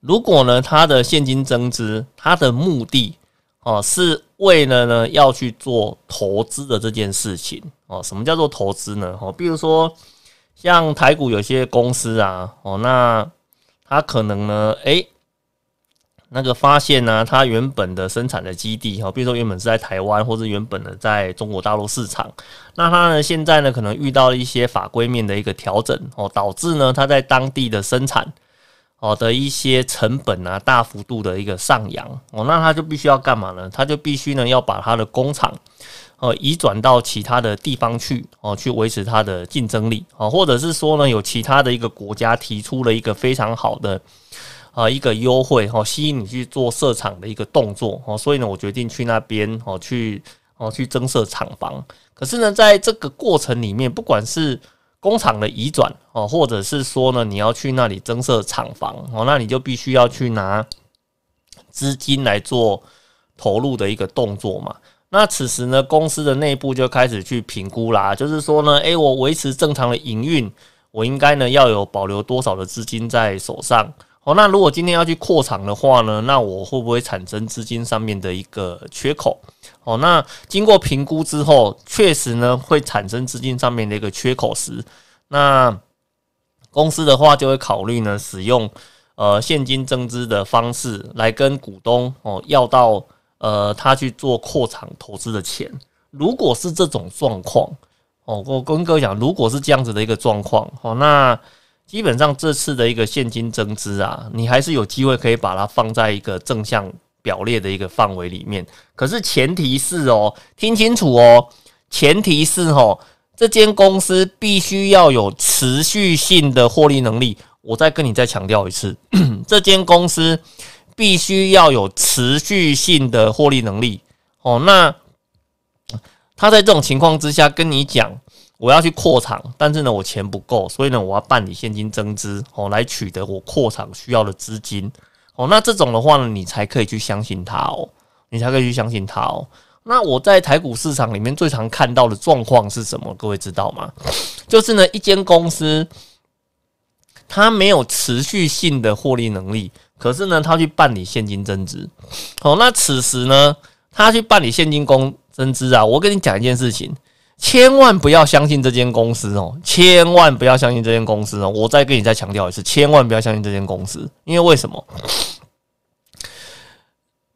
Speaker 1: 如果呢，它的现金增资，它的目的哦，是为了呢要去做投资的这件事情哦。什么叫做投资呢？哦，比如说像台股有些公司啊，哦，那它可能呢，诶。那个发现呢，它原本的生产的基地哈，比如说原本是在台湾，或者原本的在中国大陆市场，那它呢现在呢可能遇到了一些法规面的一个调整哦，导致呢它在当地的生产哦的一些成本啊大幅度的一个上扬哦，那他就必须要干嘛呢？他就必须呢要把他的工厂哦移转到其他的地方去哦，去维持它的竞争力哦，或者是说呢有其他的一个国家提出了一个非常好的。啊，一个优惠哈，吸引你去做设厂的一个动作哦，所以呢，我决定去那边哦，去哦去增设厂房。可是呢，在这个过程里面，不管是工厂的移转哦，或者是说呢，你要去那里增设厂房哦，那你就必须要去拿资金来做投入的一个动作嘛。那此时呢，公司的内部就开始去评估啦，就是说呢，诶，我维持正常的营运，我应该呢要有保留多少的资金在手上。哦，那如果今天要去扩厂的话呢，那我会不会产生资金上面的一个缺口？哦，那经过评估之后，确实呢会产生资金上面的一个缺口时，那公司的话就会考虑呢使用呃现金增资的方式来跟股东哦要到呃他去做扩厂投资的钱。如果是这种状况，哦，我跟各位讲，如果是这样子的一个状况，哦，那。基本上这次的一个现金增资啊，你还是有机会可以把它放在一个正向表列的一个范围里面。可是前提是哦，听清楚哦，前提是哦，这间公司必须要有持续性的获利能力。我再跟你再强调一次，这间公司必须要有持续性的获利能力。哦，那他在这种情况之下跟你讲。我要去扩厂，但是呢，我钱不够，所以呢，我要办理现金增资哦，来取得我扩厂需要的资金哦。那这种的话呢，你才可以去相信他哦，你才可以去相信他哦。那我在台股市场里面最常看到的状况是什么？各位知道吗？就是呢，一间公司它没有持续性的获利能力，可是呢，他去办理现金增资哦。那此时呢，他去办理现金公增资啊，我跟你讲一件事情。千万不要相信这间公司哦，千万不要相信这间公司哦！我再跟你再强调一次，千万不要相信这间公司，因为为什么？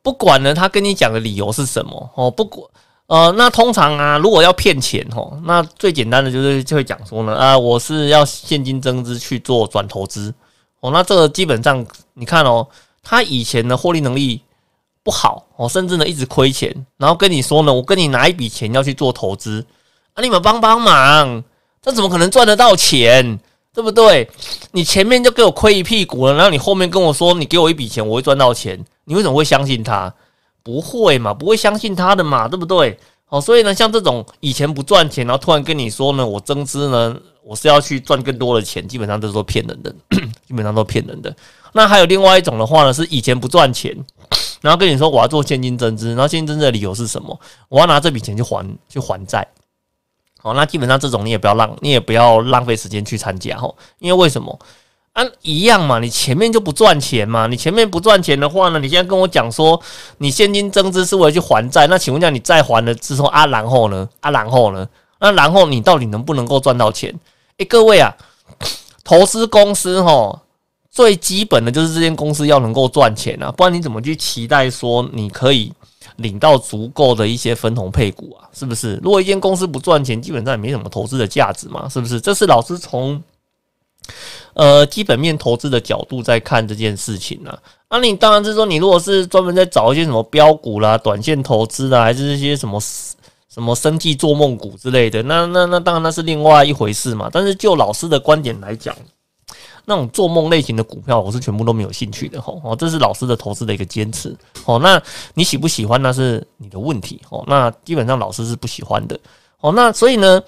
Speaker 1: 不管呢，他跟你讲的理由是什么哦，不管呃，那通常啊，如果要骗钱哦，那最简单的就是就会讲说呢，啊，我是要现金增资去做转投资哦，那这个基本上你看哦，他以前的获利能力不好哦，甚至呢一直亏钱，然后跟你说呢，我跟你拿一笔钱要去做投资。啊！你们帮帮忙，这怎么可能赚得到钱？对不对？你前面就给我亏一屁股了，然后你后面跟我说你给我一笔钱，我会赚到钱，你为什么会相信他？不会嘛？不会相信他的嘛？对不对？哦，所以呢，像这种以前不赚钱，然后突然跟你说呢，我增资呢，我是要去赚更多的钱，基本上都是骗人的，基本上都骗人的。那还有另外一种的话呢，是以前不赚钱，然后跟你说我要做现金增资，然后现金增资的理由是什么？我要拿这笔钱去还去还债。哦，那基本上这种你也不要浪，你也不要浪费时间去参加哦，因为为什么啊？一样嘛，你前面就不赚钱嘛，你前面不赚钱的话呢，你现在跟我讲说你现金增资是为了去还债，那请问一下，你再还了之后啊，然后呢？啊，然后呢？那然后你到底能不能够赚到钱？诶，各位啊，投资公司哈，最基本的就是这间公司要能够赚钱啊，不然你怎么去期待说你可以？领到足够的一些分红配股啊，是不是？如果一间公司不赚钱，基本上也没什么投资的价值嘛，是不是？这是老师从呃基本面投资的角度在看这件事情呢。那你当然是说，你如果是专门在找一些什么标股啦、短线投资啦，还是这些什么什么生计做梦股之类的，那那那当然那是另外一回事嘛。但是就老师的观点来讲。那种做梦类型的股票，我是全部都没有兴趣的吼哦，这是老师的投资的一个坚持哦。那你喜不喜欢那是你的问题哦。那基本上老师是不喜欢的哦。那所以呢，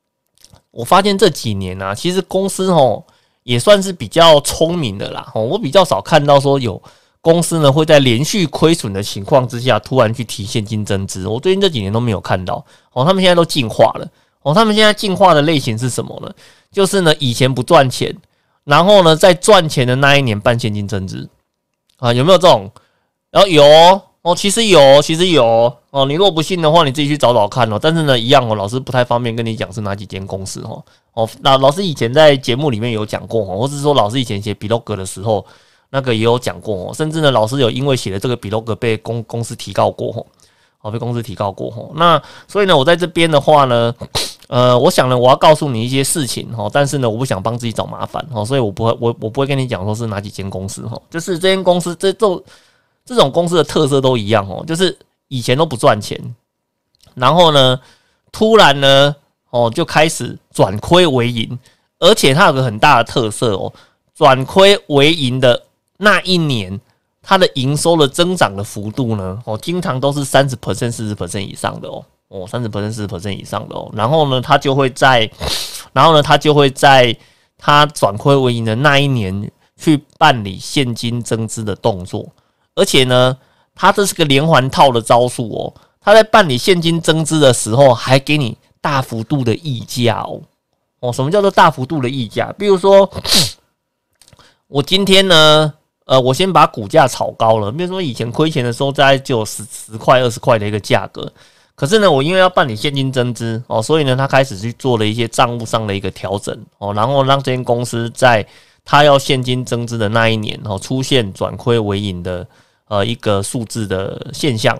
Speaker 1: 我发现这几年啊，其实公司哦也算是比较聪明的啦哦。我比较少看到说有公司呢会在连续亏损的情况之下突然去提现金增资。我最近这几年都没有看到哦。他们现在都进化了哦。他们现在进化的类型是什么呢？就是呢以前不赚钱。然后呢，在赚钱的那一年办现金增资啊，有没有这种？然后有哦，其实有，其实有哦。你如果不信的话，你自己去找找看哦。但是呢，一样哦，老师不太方便跟你讲是哪几间公司哦。哦，那老师以前在节目里面有讲过哦，或是说老师以前写 blog 的时候，那个也有讲过哦。甚至呢，老师有因为写了这个 blog 被公公司提告过哦，哦，被公司提告过哦。那所以呢，我在这边的话呢。呃，我想呢，我要告诉你一些事情哈，但是呢，我不想帮自己找麻烦哈，所以我不会，我我不会跟你讲说是哪几间公司哈，就是这间公司这种这种公司的特色都一样哦，就是以前都不赚钱，然后呢，突然呢，哦，就开始转亏为盈，而且它有个很大的特色哦，转亏为盈的那一年，它的营收的增长的幅度呢，哦，经常都是三十 percent、四十 percent 以上的哦。哦，三十 percent、四十 percent 以上的哦，然后呢，他就会在，然后呢，他就会在他转亏为盈的那一年去办理现金增资的动作，而且呢，他这是个连环套的招数哦。他在办理现金增资的时候，还给你大幅度的溢价哦。哦，什么叫做大幅度的溢价？比如说，我今天呢，呃，我先把股价炒高了，比如说以前亏钱的时候，大概就十十块、二十块的一个价格。可是呢，我因为要办理现金增资哦，所以呢，他开始去做了一些账务上的一个调整哦，然后让这间公司在他要现金增资的那一年哦，出现转亏为盈的呃一个数字的现象。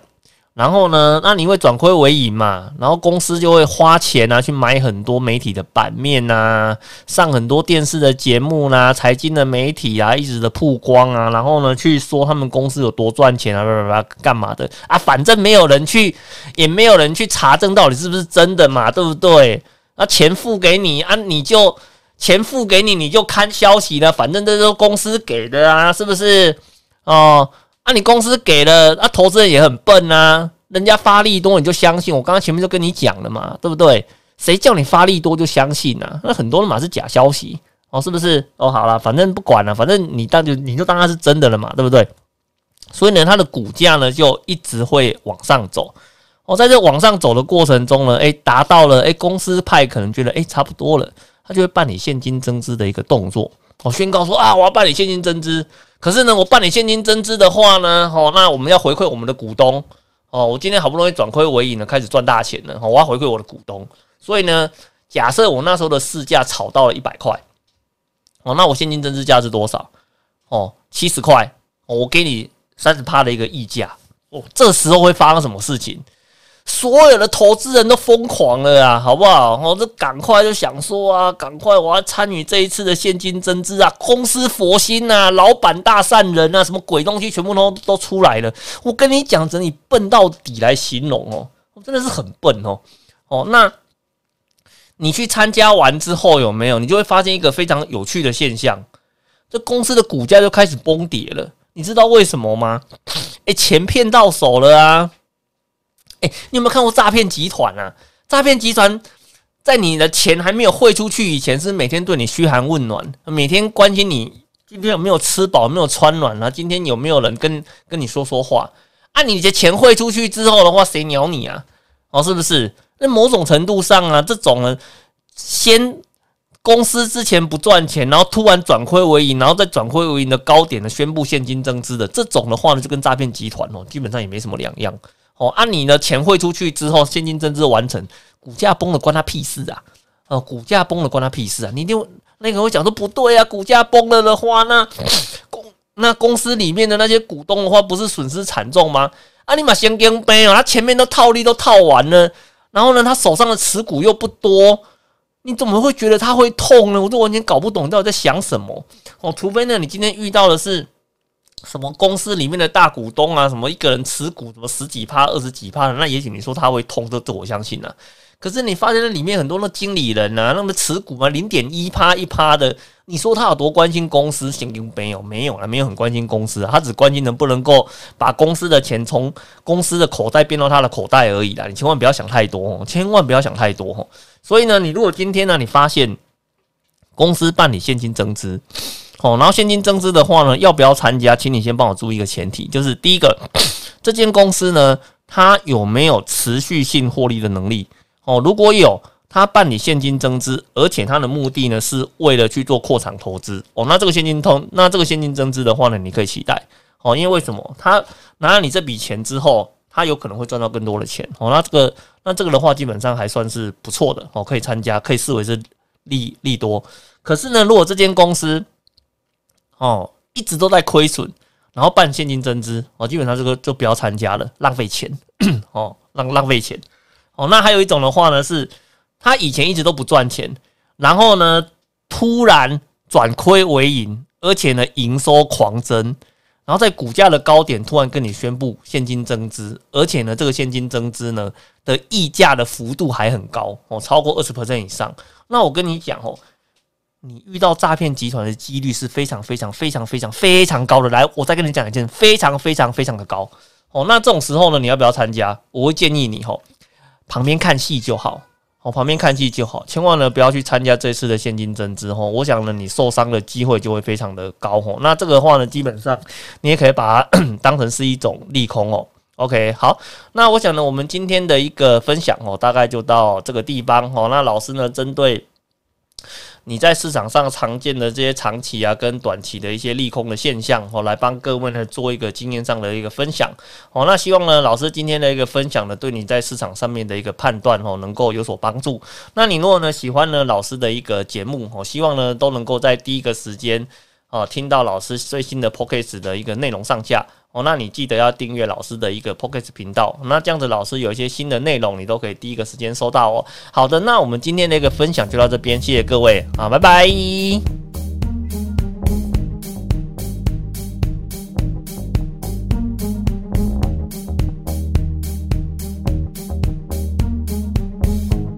Speaker 1: 然后呢，那你会转亏为盈嘛？然后公司就会花钱啊，去买很多媒体的版面呐，上很多电视的节目啦，财经的媒体啊，一直的曝光啊，然后呢，去说他们公司有多赚钱啊，叭叭叭，干嘛的啊？反正没有人去，也没有人去查证到底是不是真的嘛，对不对？那钱付给你啊，你就钱付给你，你就看消息了，反正这都公司给的啊，是不是？哦。那你公司给了，那投资人也很笨啊，人家发力多你就相信，我刚刚前面就跟你讲了嘛，对不对？谁叫你发力多就相信呢？那很多人嘛是假消息哦，是不是？哦，好了，反正不管了，反正你当就你就当它是真的了嘛，对不对？所以呢，它的股价呢就一直会往上走。哦，在这往上走的过程中呢，诶，达到了诶，公司派可能觉得诶差不多了，他就会办理现金增资的一个动作，哦，宣告说啊，我要办理现金增资。可是呢，我办理现金增资的话呢，哦，那我们要回馈我们的股东，哦，我今天好不容易转亏为盈了，开始赚大钱了，我要回馈我的股东。所以呢，假设我那时候的市价炒到了一百块，哦，那我现金增资价是多少？哦，七十块，我给你三十趴的一个溢价。哦，这时候会发生什么事情？所有的投资人都疯狂了啊，好不好？我这赶快就想说啊，赶快我要参与这一次的现金增资啊！公司佛心呐，老板大善人啊，什么鬼东西全部都都出来了。我跟你讲，整你笨到底来形容哦，我真的是很笨哦。哦，那你去参加完之后有没有？你就会发现一个非常有趣的现象，这公司的股价就开始崩跌了。你知道为什么吗？哎，钱骗到手了啊！哎，你有没有看过诈骗集团啊？诈骗集团在你的钱还没有汇出去以前，是每天对你嘘寒问暖，每天关心你今天有没有吃饱，有没有穿暖啊？今天有没有人跟跟你说说话？啊，你的钱汇出去之后的话，谁鸟你啊？哦，是不是？那某种程度上啊，这种呢，先公司之前不赚钱，然后突然转亏为盈，然后再转亏为盈的高点呢，宣布现金增资的这种的话呢，就跟诈骗集团哦，基本上也没什么两样。哦，按你的钱汇出去之后，现金增资完成，股价崩了关他屁事啊！哦，股价崩了关他屁事啊！你就那个会讲说不对啊，股价崩了的话，那公那公司里面的那些股东的话，不是损失惨重吗？啊，你把先跟背哦，他前面都套利都套完了，然后呢，他手上的持股又不多，你怎么会觉得他会痛呢？我都完全搞不懂到底在想什么哦，除非呢，你今天遇到的是。什么公司里面的大股东啊？什么一个人持股什么十几趴、二十几趴的？那也许你说他会通，这这我相信啊。可是你发现那里面很多的经理人啊，那么持股啊零点一趴一趴的，你说他有多关心公司？现金没有，没有了，没有很关心公司，他只关心能不能够把公司的钱从公司的口袋变到他的口袋而已啦。你千万不要想太多哦，千万不要想太多哦。所以呢，你如果今天呢，你发现公司办理现金增资。哦，然后现金增资的话呢，要不要参加？请你先帮我注意一个前提，就是第一个，这间公司呢，它有没有持续性获利的能力？哦，如果有，它办理现金增资，而且它的目的呢，是为了去做扩产投资。哦，那这个现金通，那这个现金增资的话呢，你可以期待。哦，因为为什么？他拿了你这笔钱之后，他有可能会赚到更多的钱。哦，那这个，那这个的话，基本上还算是不错的。哦，可以参加，可以视为是利利多。可是呢，如果这间公司，哦，一直都在亏损，然后办现金增资，哦，基本上这个就不要参加了，浪费钱，哦，浪浪费钱，哦，那还有一种的话呢，是他以前一直都不赚钱，然后呢，突然转亏为盈，而且呢，营收狂增，然后在股价的高点突然跟你宣布现金增资，而且呢，这个现金增资呢的溢价的幅度还很高，哦，超过二十 percent 以上，那我跟你讲哦。你遇到诈骗集团的几率是非常非常非常非常非常高的。来，我再跟你讲一件，非常非常非常的高哦。那这种时候呢，你要不要参加？我会建议你吼，旁边看戏就好，哦，旁边看戏就好，千万呢不要去参加这次的现金增资吼。我想呢，你受伤的机会就会非常的高吼。那这个话呢，基本上你也可以把它 当成是一种利空哦。OK，好，那我想呢，我们今天的一个分享哦，大概就到这个地方哦。那老师呢，针对。你在市场上常见的这些长期啊跟短期的一些利空的现象哦，来帮各位呢做一个经验上的一个分享哦。那希望呢老师今天的一个分享呢，对你在市场上面的一个判断哦，能够有所帮助。那你如果呢喜欢呢老师的一个节目哦，希望呢都能够在第一个时间哦听到老师最新的 p o c k e t 的一个内容上架。哦，那你记得要订阅老师的一个 Pocket 频道，那这样子老师有一些新的内容，你都可以第一个时间收到哦。好的，那我们今天的一个分享就到这边，谢谢各位啊，拜拜。